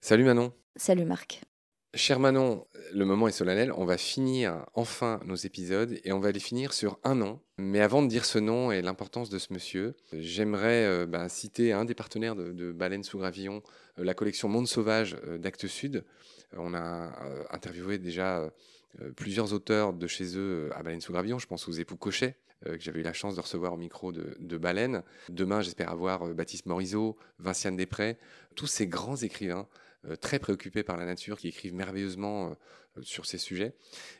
Salut Manon. Salut Marc. Cher Manon, le moment est solennel. On va finir enfin nos épisodes et on va les finir sur un nom. Mais avant de dire ce nom et l'importance de ce monsieur, j'aimerais euh, bah, citer un des partenaires de, Baleine sous Gravillon, euh, la collection Monde Sauvage euh, d'Actes Sud. on a interviewé déjà plusieurs auteurs de chez eux à Baleine sous Gravillon. Je pense aux époux Cochet, que j'avais eu la chance de recevoir au micro de, Baleine. Demain, j'espère avoir Baptiste Morisot, Vinciane Després, tous ces grands écrivains euh, très préoccupés par la nature, qui écrivent merveilleusement euh, sur ces sujets.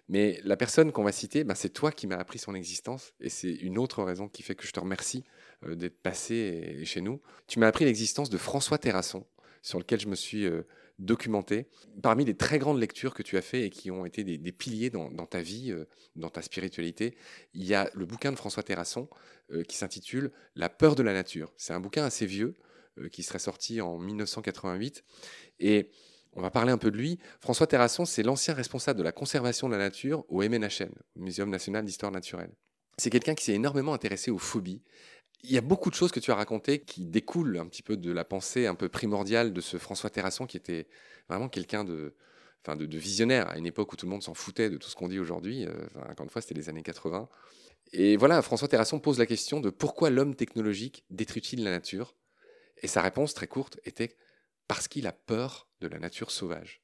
Mais la personne qu'on va citer, ben, c'est toi qui m'as appris son existence, et c'est une autre raison qui fait que je te remercie euh, d'être passé chez nous. Tu m'as appris l'existence de François Terrasson, sur lequel je me suis documenté. Parmi les très grandes lectures que tu as fait et qui ont été des, piliers dans, ta vie, dans ta spiritualité, il y a le bouquin de François Terrasson qui s'intitule La peur de la nature. C'est un bouquin assez vieux qui serait sorti en 1988 et on va parler un peu de lui. François Terrasson, c'est l'ancien responsable de la conservation de la nature au MNHN, Muséum national d'histoire naturelle. C'est quelqu'un qui s'est énormément intéressé aux phobies. Il y a beaucoup de choses que tu as racontées qui découlent un petit peu de la pensée un peu primordiale de ce François Terrasson qui était vraiment quelqu'un de, enfin de, visionnaire à une époque où tout le monde s'en foutait de tout ce qu'on dit aujourd'hui. Euh, encore une fois, c'était les années 80. Et voilà, François Terrasson pose la question de pourquoi l'homme technologique détruit-il la nature? Et sa réponse très courte était parce qu'il a peur de la nature sauvage.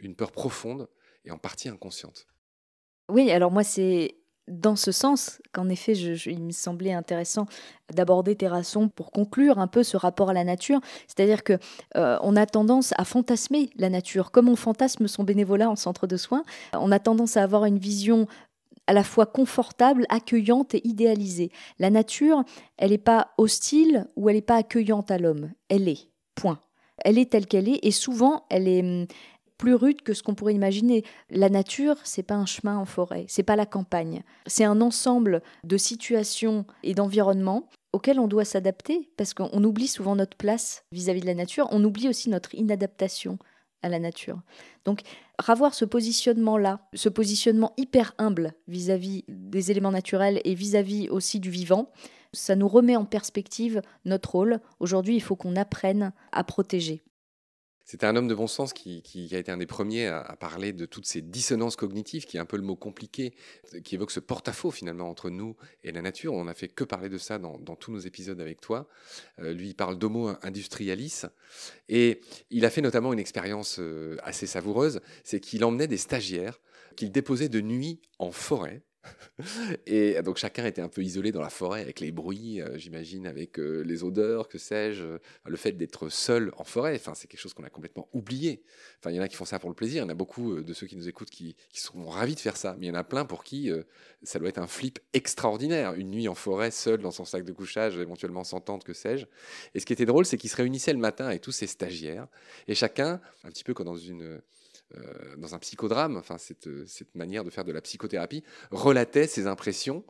Une peur profonde et en partie inconsciente. Oui, alors moi c'est dans ce sens qu'en effet il me semblait intéressant d'aborder Terrasson pour conclure un peu ce rapport à la nature. C'est-à-dire que euh, on a tendance à fantasmer la nature, comme on fantasme son bénévolat en centre de soins. On a tendance à avoir une vision à la fois confortable, accueillante et idéalisée. La nature, elle n'est pas hostile ou elle n'est pas accueillante à l'homme. Elle est. Point. Elle est telle qu'elle est et souvent elle est hum, plus rude que ce qu'on pourrait imaginer. La nature, c'est pas un chemin en forêt, c'est pas la campagne. C'est un ensemble de situations et d'environnements auxquels on doit s'adapter parce qu'on oublie souvent notre place vis-à-vis de la nature, on oublie aussi notre inadaptation à la nature. Donc, ravoir ce positionnement-là, ce positionnement hyper humble vis-à-vis des éléments naturels et vis à -vis aussi du vivant, ça nous remet en perspective notre rôle. Aujourd'hui, il faut qu'on apprenne à protéger. C'était un homme de bon sens qui, a été un des premiers à, parler de toutes ces dissonances cognitives, qui est un peu le mot compliqué, qui évoque ce porte-à-faux finalement entre nous et la nature. On n'a fait que parler de ça dans, tous nos épisodes avec toi. Euh, lui, il parle d'homo industrialis. Et il a fait notamment une expérience euh, assez savoureuse, c'est qu'il emmenait des stagiaires qu'il déposait de nuit en forêt et donc chacun était un peu isolé dans la forêt avec les bruits, euh, j'imagine, avec euh, les odeurs, que sais-je, le fait d'être seul en forêt. C'est quelque chose qu'on a complètement oublié. Enfin, il y en a qui font ça pour le plaisir. Il y en a beaucoup euh, de ceux qui nous écoutent qui, qui sont ravis de faire ça. Mais il y en a plein pour qui ça doit être un flip extraordinaire. Une nuit en forêt, seul dans son sac de couchage, éventuellement sans tente, que sais-je. Et ce qui était drôle, c'est qu'ils se réunissaient le matin avec tous ces stagiaires. Et chacun, un petit peu comme dans une euh, dans un psychodrame, enfin euh, cette, manière de faire de la psychothérapie, relatait ses impressions.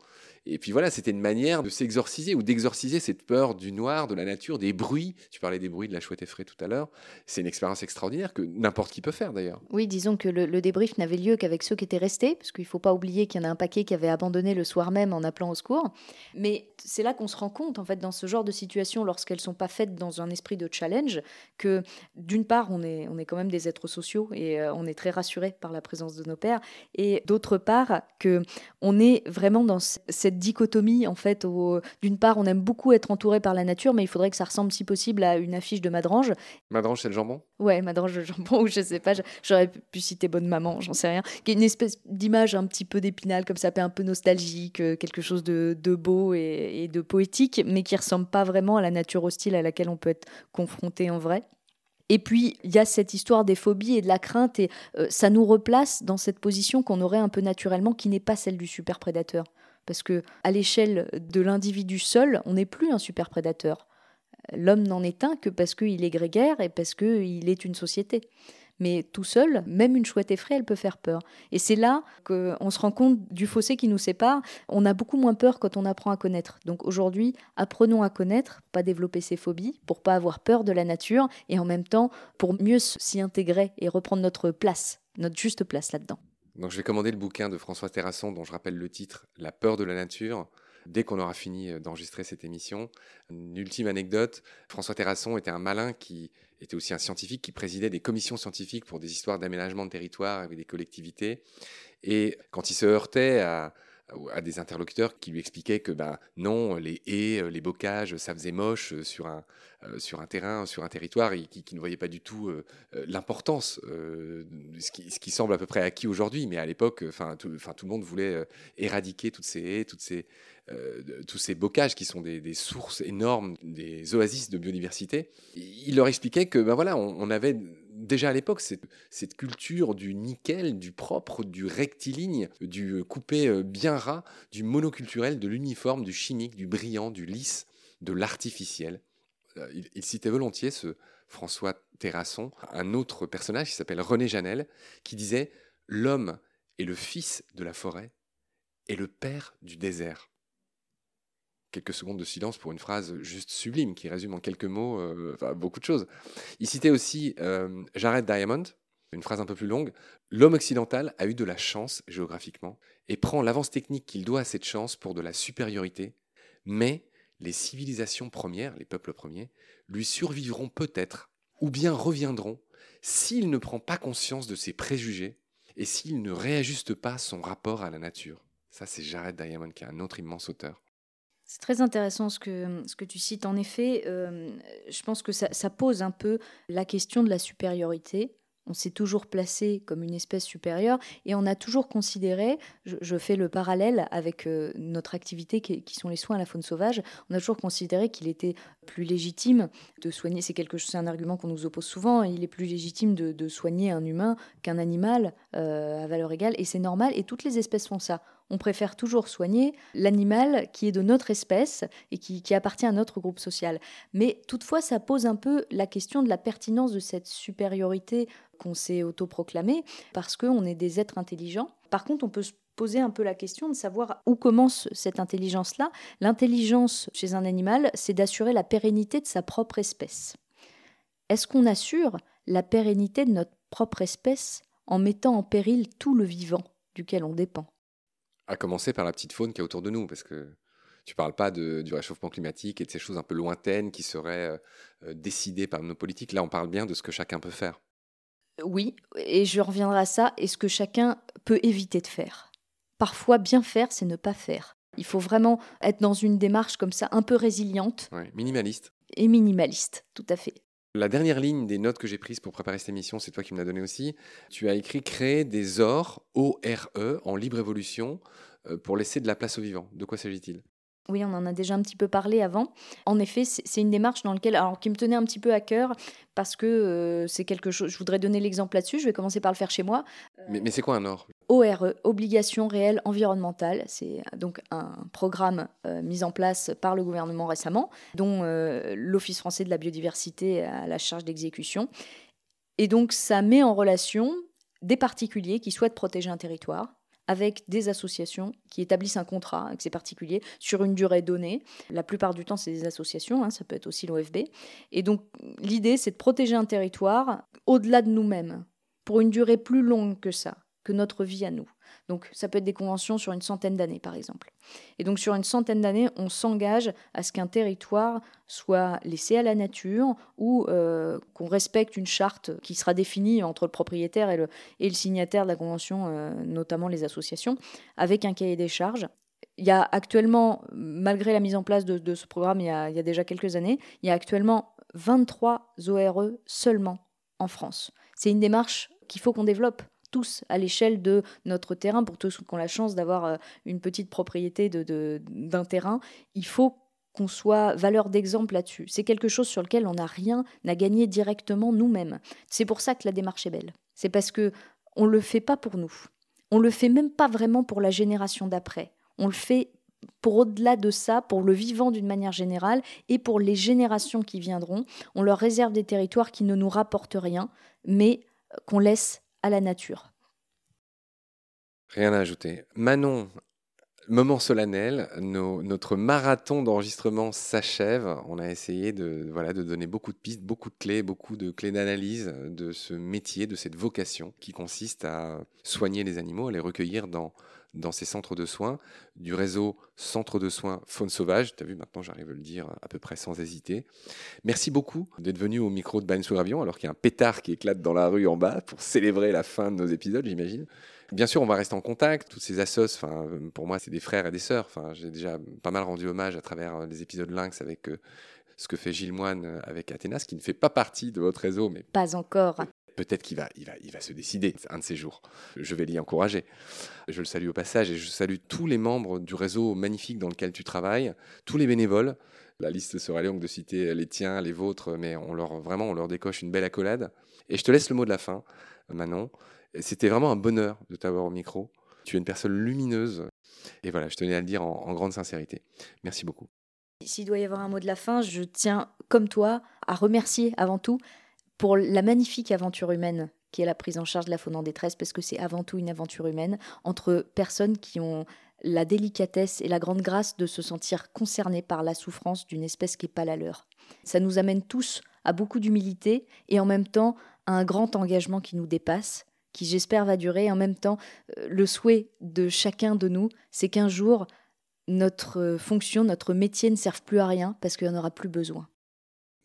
Et puis voilà, c'était une manière de s'exorciser ou d'exorciser cette peur du noir, de la nature, des bruits. Tu parlais des bruits de la chouette effraie tout à l'heure. C'est une expérience extraordinaire que n'importe qui peut faire d'ailleurs. Oui, disons que le, débrief n'avait lieu qu'avec ceux qui étaient restés, parce qu'il ne faut pas oublier qu'il y en a un paquet qui avait abandonné le soir même en appelant au secours. Mais c'est là qu'on se rend compte, en fait, dans ce genre de situation, lorsqu'elles ne sont pas faites dans un esprit de challenge, que d'une part, on est, on est quand même des êtres sociaux et euh, on est très rassuré par la présence de nos pères, et d'autre part, que on est vraiment dans cette dichotomie, en fait, d'une part, on aime beaucoup être entouré par la nature, mais il faudrait que ça ressemble, si possible, à une affiche de Madrange. Madrange, c'est le jambon? Ouais, Madrange, le jambon, ou je sais pas, j'aurais pu citer Bonne Maman, j'en sais rien, qui est une espèce d'image un petit peu d'épinal, comme ça, un peu nostalgique, euh, quelque chose de, beau et, et de poétique, mais qui ressemble pas vraiment à la nature hostile à laquelle on peut être confronté en vrai. Et puis, il y a cette histoire des phobies et de la crainte, et euh, ça nous replace dans cette position qu'on aurait un peu naturellement, qui n'est pas celle du super prédateur. Parce que à l'échelle de l'individu seul, on n'est plus un super prédateur. L'homme n'en est un que parce qu'il est grégaire et parce qu'il est une société. Mais tout seul, même une chouette effraie, elle peut faire peur. Et c'est là qu'on se rend compte du fossé qui nous sépare. On a beaucoup moins peur quand on apprend à connaître. Donc aujourd'hui, apprenons à connaître, pas développer ses phobies, pour pas avoir peur de la nature, et en même temps pour mieux s'y intégrer et reprendre notre place, notre juste place là-dedans. Donc je vais commander le bouquin de François Terrasson, dont je rappelle le titre, La peur de la nature dès qu'on aura fini d'enregistrer cette émission. Une ultime anecdote, François Terrasson était un malin qui était aussi un scientifique qui présidait des commissions scientifiques pour des histoires d'aménagement de territoire avec des collectivités. Et quand il se heurtait à, à des interlocuteurs qui lui expliquaient que ben, non, les haies, les bocages, ça faisait moche sur un, euh, sur un terrain, sur un territoire, et qui, ne voyait pas du tout euh, euh, l'importance, ce qui, ce, qui, semble à peu près acquis aujourd'hui, mais à l'époque, tout, le monde voulait éradiquer toutes ces haies, toutes ces, tous ces bocages qui sont des, sources énormes, des oasis de biodiversité. Il leur expliquait que ben voilà, on avait déjà à l'époque, cette, cette, culture du nickel, du propre, du rectiligne, du coupé euh, bien ras, du monoculturel, de l'uniforme, du chimique, du brillant, du lisse, de l'artificiel. Euh, il, citait volontiers ce François Terrasson, un autre personnage qui s'appelle René Janel, qui disait L'homme est le fils de la forêt et le père du désert quelques secondes de silence pour une phrase juste sublime qui résume en quelques mots euh, beaucoup de choses. Il citait aussi euh, Jared Diamond, une phrase un peu plus longue. L'homme occidental a eu de la chance géographiquement et prend l'avance technique qu'il doit à cette chance pour de la supériorité, mais les civilisations premières, les peuples premiers, lui survivront peut-être ou bien reviendront s'il ne prend pas conscience de ses préjugés et s'il ne réajuste pas son rapport à la nature. Ça, c'est Jared Diamond, qui est un autre immense auteur. C'est très intéressant ce que, ce que tu cites. En effet, euh, je pense que ça, ça, pose un peu la question de la supériorité. On s'est toujours placé comme une espèce supérieure et on a toujours considéré, je, fais le parallèle avec euh, notre activité qui, sont les soins à la faune sauvage, on a toujours considéré qu'il était plus légitime de soigner, c'est quelque chose, c'est un argument qu'on nous oppose souvent, il est plus légitime de, de soigner un humain qu'un animal euh, à valeur égale et c'est normal et toutes les espèces font ça on préfère toujours soigner l'animal qui est de notre espèce et qui, appartient à notre groupe social. Mais toutefois, ça pose un peu la question de la pertinence de cette supériorité qu'on s'est autoproclamée, parce qu'on est des êtres intelligents. Par contre, on peut se poser un peu la question de savoir où commence cette intelligence-là. L'intelligence chez un animal, c'est d'assurer la pérennité de sa propre espèce. Est-ce qu'on assure la pérennité de notre propre espèce en mettant en péril tout le vivant duquel on dépend? À commencer par la petite faune qui est autour de nous, parce que tu parles pas de, du réchauffement climatique et de ces choses un peu lointaines qui seraient euh, euh, décidées par nos politiques. Là, on parle bien de ce que chacun peut faire. Oui, et je reviendrai à ça, et ce que chacun peut éviter de faire. Parfois, bien faire, c'est ne pas faire. Il faut vraiment être dans une démarche comme ça, un peu résiliente. minimaliste. Et minimaliste, tout à fait. La dernière ligne des notes que j'ai prises pour préparer cette émission, c'est toi qui me l'as donné aussi. Tu as écrit créer des ors, O-R-E, en libre évolution, euh, pour laisser de la place aux vivants. De quoi s'agit-il? Oui, on en a déjà un petit peu parlé avant. En effet, c'est une démarche dans laquelle, alors qui me tenait un petit peu à cœur parce que euh, c'est quelque chose. Je voudrais donner l'exemple là-dessus. Je vais commencer par le faire chez moi. Mais, mais c'est quoi un ORE ORE, Obligation réelle environnementale. C'est donc un programme euh, mis en place par le gouvernement récemment, dont euh, l'Office français de la biodiversité a la charge d'exécution. Et donc, ça met en relation des particuliers qui souhaitent protéger un territoire avec des associations qui établissent un contrat avec ces particuliers sur une durée donnée. La plupart du temps, c'est des associations, hein, ça peut être aussi l'OFB. Et donc, l'idée, c'est de protéger un territoire au-delà de nous-mêmes, pour une durée plus longue que ça, notre vie à nous. Donc ça peut être des conventions sur une centaine d'années, par exemple. Et donc sur une centaine d'années, on s'engage à ce qu'un territoire soit laissé à la nature ou euh, qu'on respecte une charte qui sera définie entre le propriétaire et le, signataire de la convention, euh, notamment les associations, avec un cahier des charges. Il y a actuellement, malgré la mise en place de, ce programme il y a déjà quelques années, il y a actuellement 23 ORE seulement en France. C'est une démarche qu'il faut qu'on développe tous à l'échelle de notre terrain, pour tous qui ont la chance d'avoir euh, une petite propriété d'un de, terrain, il faut qu'on soit valeur d'exemple là-dessus. C'est quelque chose sur lequel on n'a rien à gagner directement nous-mêmes. C'est pour ça que la démarche est belle. C'est parce que on le fait pas pour nous. On le fait même pas vraiment pour la génération d'après. On le fait pour au-delà de ça, pour le vivant d'une manière générale et pour les générations qui viendront. On leur réserve des territoires qui ne nous rapportent rien, mais qu'on laisse à la nature. Rien à ajouter. Manon, moment solennel, notre marathon d'enregistrement s'achève. On a essayé de, voilà, de donner beaucoup de pistes, beaucoup de clés, beaucoup de clés d'analyse de ce métier, de cette vocation qui consiste à soigner les animaux, à les recueillir dans, dans ces centres de soins du réseau Centre de soins Faune Sauvage. Tu as vu, maintenant j'arrive à le dire à peu près sans hésiter. Merci beaucoup d'être venu au micro de Baleine sous Gravion alors qu'il y a un pétard qui éclate dans la rue en bas pour célébrer la fin de nos épisodes, j'imagine. Bien sûr, on va rester en contact. Toutes ces assos, enfin, pour moi, c'est des frères et des sœurs. Enfin, j'ai déjà pas mal rendu hommage à travers les épisodes Lynx avec euh, ce que fait Gilles Moine euh, avec Athénas, qui ne fait pas partie de votre réseau, mais pas encore. Peut-être qu'il va, il va, il va se décider un de ces jours. Je vais l'y encourager. Je le salue au passage et je salue tous les membres du réseau magnifique dans lequel tu travailles, tous les bénévoles. La liste serait longue de citer les tiens, les vôtres, mais on leur, vraiment, on leur décoche une belle accolade. Et je te laisse le mot de la fin, Manon. C'était vraiment un bonheur de t'avoir au micro. Tu es une personne lumineuse. Et voilà, je tenais à le dire en grande sincérité. Merci beaucoup. S'il doit y avoir un mot de la fin, je tiens, comme toi, à remercier avant tout pour la magnifique aventure humaine qui est la prise en charge de la faune en détresse, parce que c'est avant tout une aventure humaine entre personnes qui ont la délicatesse et la grande grâce de se sentir concernées par la souffrance d'une espèce qui n'est pas la leur. Ça nous amène tous à beaucoup d'humilité et en même temps à un grand engagement qui nous dépasse, qui j'espère va durer. En même temps, euh, le souhait de chacun de nous, c'est qu'un jour, notre fonction, notre métier ne serve plus à rien parce qu'il n'y en aura plus besoin.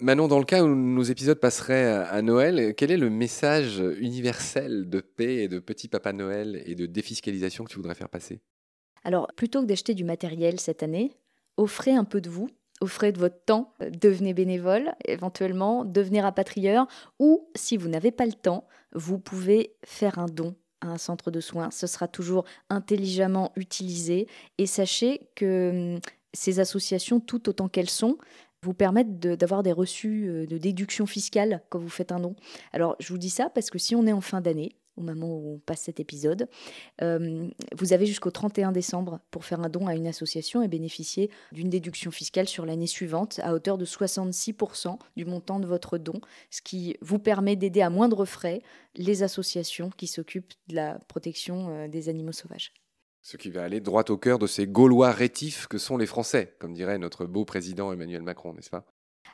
Manon, dans le cas où nos épisodes passeraient à Noël, quel est le message universel de paix et de petit Papa Noël et de défiscalisation que tu voudrais faire passer? Alors, plutôt que d'acheter du matériel cette année, offrez un peu de vous, offrez de votre temps, devenez bénévole, éventuellement, devenez rapatrieur, ou si vous n'avez pas le temps, vous pouvez faire un don à un centre de soins. Ce sera toujours intelligemment utilisé et sachez que hum, ces associations, tout autant qu'elles sont, vous permettent d'avoir des reçus euh, de déduction fiscale quand vous faites un don. Alors, je vous dis ça parce que si on est en fin d'année, au moment où on passe cet épisode, euh, vous avez jusqu'au 31 décembre pour faire un don à une association et bénéficier d'une déduction fiscale sur l'année suivante à hauteur de 66% du montant de votre don, ce qui vous permet d'aider à moindre frais les associations qui s'occupent de la protection euh, des animaux sauvages. Ce qui va aller droit au cœur de ces Gaulois rétifs que sont les Français, comme dirait notre beau président Emmanuel Macron, n'est-ce pas?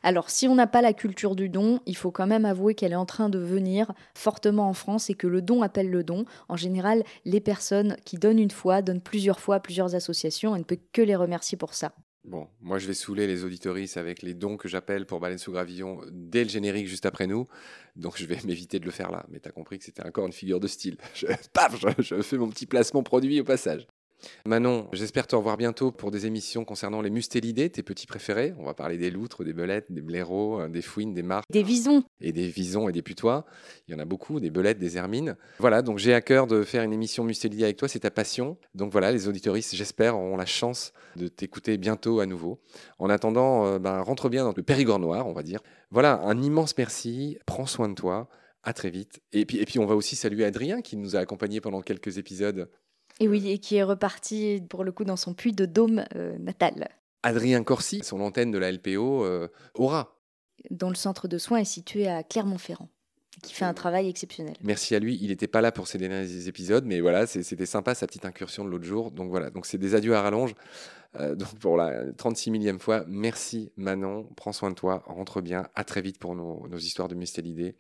Alors, si on n'a pas la culture du don, il faut quand même avouer qu'elle est en train de venir fortement en France et que le don appelle le don. En général, les personnes qui donnent une fois donnent plusieurs fois à plusieurs associations et on ne peut que les remercier pour ça. Bon, moi je vais saouler les auditoristes avec les dons que j'appelle pour Baleine sous Gravillon dès le générique juste après nous. Donc je vais m'éviter de le faire là. Mais t'as compris que c'était encore une figure de style. Paf, je fais mon petit placement produit au passage. Manon, j'espère te revoir bientôt pour des émissions concernant les mustélidés, tes petits préférés. On va parler des loutres, des belettes, des blaireaux, euh, des fouines, des marques. Des visons. Et des visons et des putois. Il y en a beaucoup, des belettes, des hermines. Voilà, donc j'ai à cœur de faire une émission mustélidée avec toi, c'est ta passion. Donc voilà, les auditoristes, j'espère, auront la chance de t'écouter bientôt à nouveau. En attendant, euh, ben, rentre bien dans le Périgord noir, on va dire. Voilà, un immense merci, prends soin de toi. À très vite. Et puis, et puis, on va aussi saluer Adrien qui nous a accompagnés pendant quelques épisodes et oui, et qui est reparti pour le coup dans son puits de dôme euh, natal. Adrien Corsi, son antenne de la LPO, euh, aura. Dont le centre de soins est situé à Clermont-Ferrand qui fait un travail exceptionnel. Merci à lui. Il n'était pas là pour ces derniers épisodes, mais voilà, c'était sympa sa petite incursion de l'autre jour. Donc voilà, donc c'est des adieux à rallonge. Euh, donc pour la 36 millième fois, merci Manon, prends soin de toi, rentre bien, à très vite pour nos, nos histoires de Mustélidée.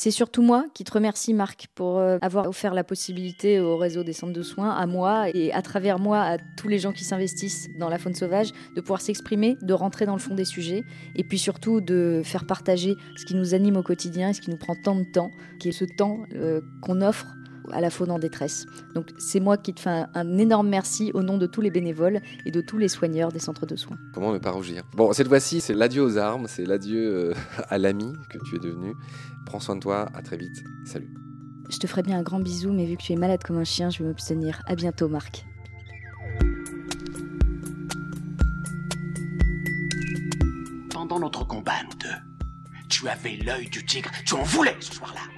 C'est surtout moi qui te remercie, Marc, pour euh, avoir offert la possibilité au réseau des centres de soins, à moi et à travers moi à tous les gens qui s'investissent dans la faune sauvage, de pouvoir s'exprimer, de rentrer dans le fond des sujets et puis surtout de faire partager ce qui nous anime au quotidien et ce qui nous prend tant de temps, qui est ce temps euh, qu'on offre à la faune en détresse. Donc c'est moi qui te fais un, énorme merci au nom de tous les bénévoles et de tous les soigneurs des centres de soins. Comment ne pas rougir? Bon, cette fois-ci, c'est l'adieu aux armes, c'est l'adieu euh, à l'ami que tu es devenu. Prends soin de toi, à très vite. Salut. Je te ferai bien un grand bisou, mais vu que tu es malade comme un chien, je vais m'abstenir. À bientôt, Marc. Pendant notre combat, nous deux, tu avais l'œil du tigre, tu en voulais ce soir-là.